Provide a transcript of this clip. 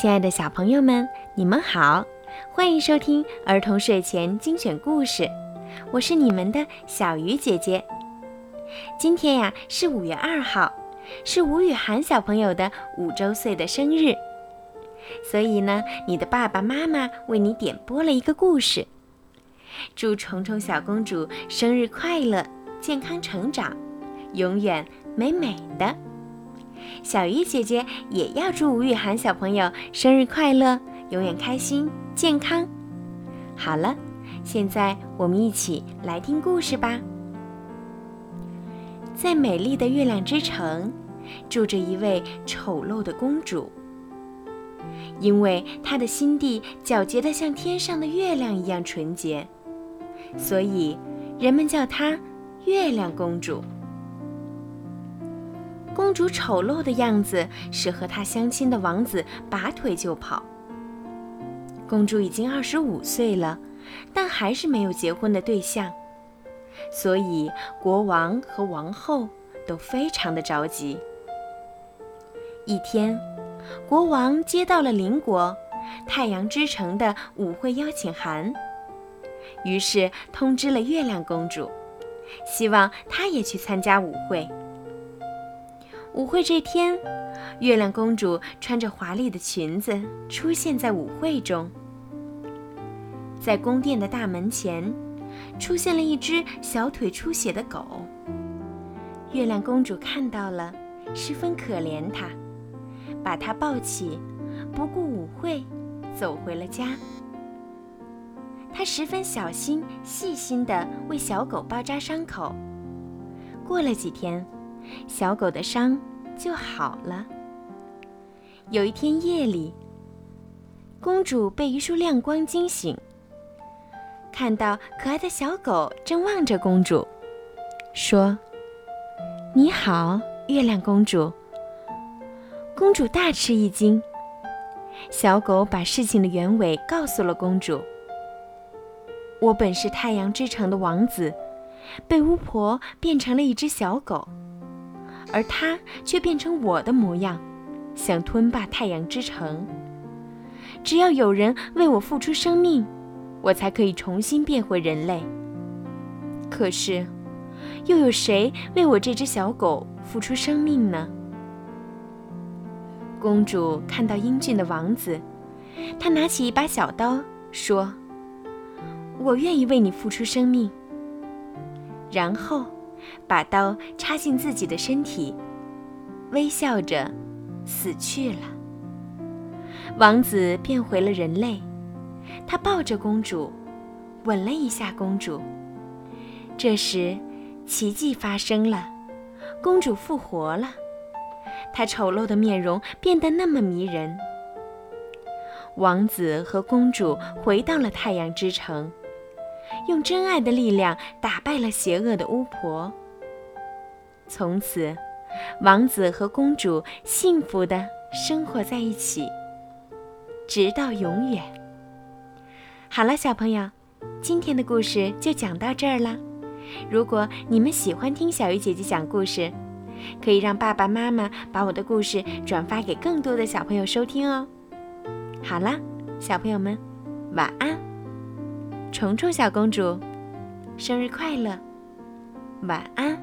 亲爱的小朋友们，你们好，欢迎收听儿童睡前精选故事，我是你们的小鱼姐姐。今天呀是五月二号，是吴雨涵小朋友的五周岁的生日，所以呢，你的爸爸妈妈为你点播了一个故事，祝虫虫小公主生日快乐，健康成长，永远美美的。小鱼姐姐也要祝吴雨涵小朋友生日快乐，永远开心健康。好了，现在我们一起来听故事吧。在美丽的月亮之城，住着一位丑陋的公主。因为她的心地皎洁的像天上的月亮一样纯洁，所以人们叫她月亮公主。公主丑陋的样子使和她相亲的王子拔腿就跑。公主已经二十五岁了，但还是没有结婚的对象，所以国王和王后都非常的着急。一天，国王接到了邻国太阳之城的舞会邀请函，于是通知了月亮公主，希望她也去参加舞会。舞会这天，月亮公主穿着华丽的裙子出现在舞会中。在宫殿的大门前，出现了一只小腿出血的狗。月亮公主看到了，十分可怜它，把它抱起，不顾舞会，走回了家。她十分小心、细心地为小狗包扎伤口。过了几天。小狗的伤就好了。有一天夜里，公主被一束亮光惊醒，看到可爱的小狗正望着公主，说：“你好，月亮公主。”公主大吃一惊。小狗把事情的原委告诉了公主：“我本是太阳之城的王子，被巫婆变成了一只小狗。”而他却变成我的模样，想吞霸太阳之城。只要有人为我付出生命，我才可以重新变回人类。可是，又有谁为我这只小狗付出生命呢？公主看到英俊的王子，她拿起一把小刀，说：“我愿意为你付出生命。”然后。把刀插进自己的身体，微笑着死去了。王子变回了人类，他抱着公主，吻了一下公主。这时，奇迹发生了，公主复活了，她丑陋的面容变得那么迷人。王子和公主回到了太阳之城。用真爱的力量打败了邪恶的巫婆。从此，王子和公主幸福的生活在一起，直到永远。好了，小朋友，今天的故事就讲到这儿了。如果你们喜欢听小鱼姐姐讲故事，可以让爸爸妈妈把我的故事转发给更多的小朋友收听哦。好了，小朋友们，晚安。虫虫小公主，生日快乐！晚安。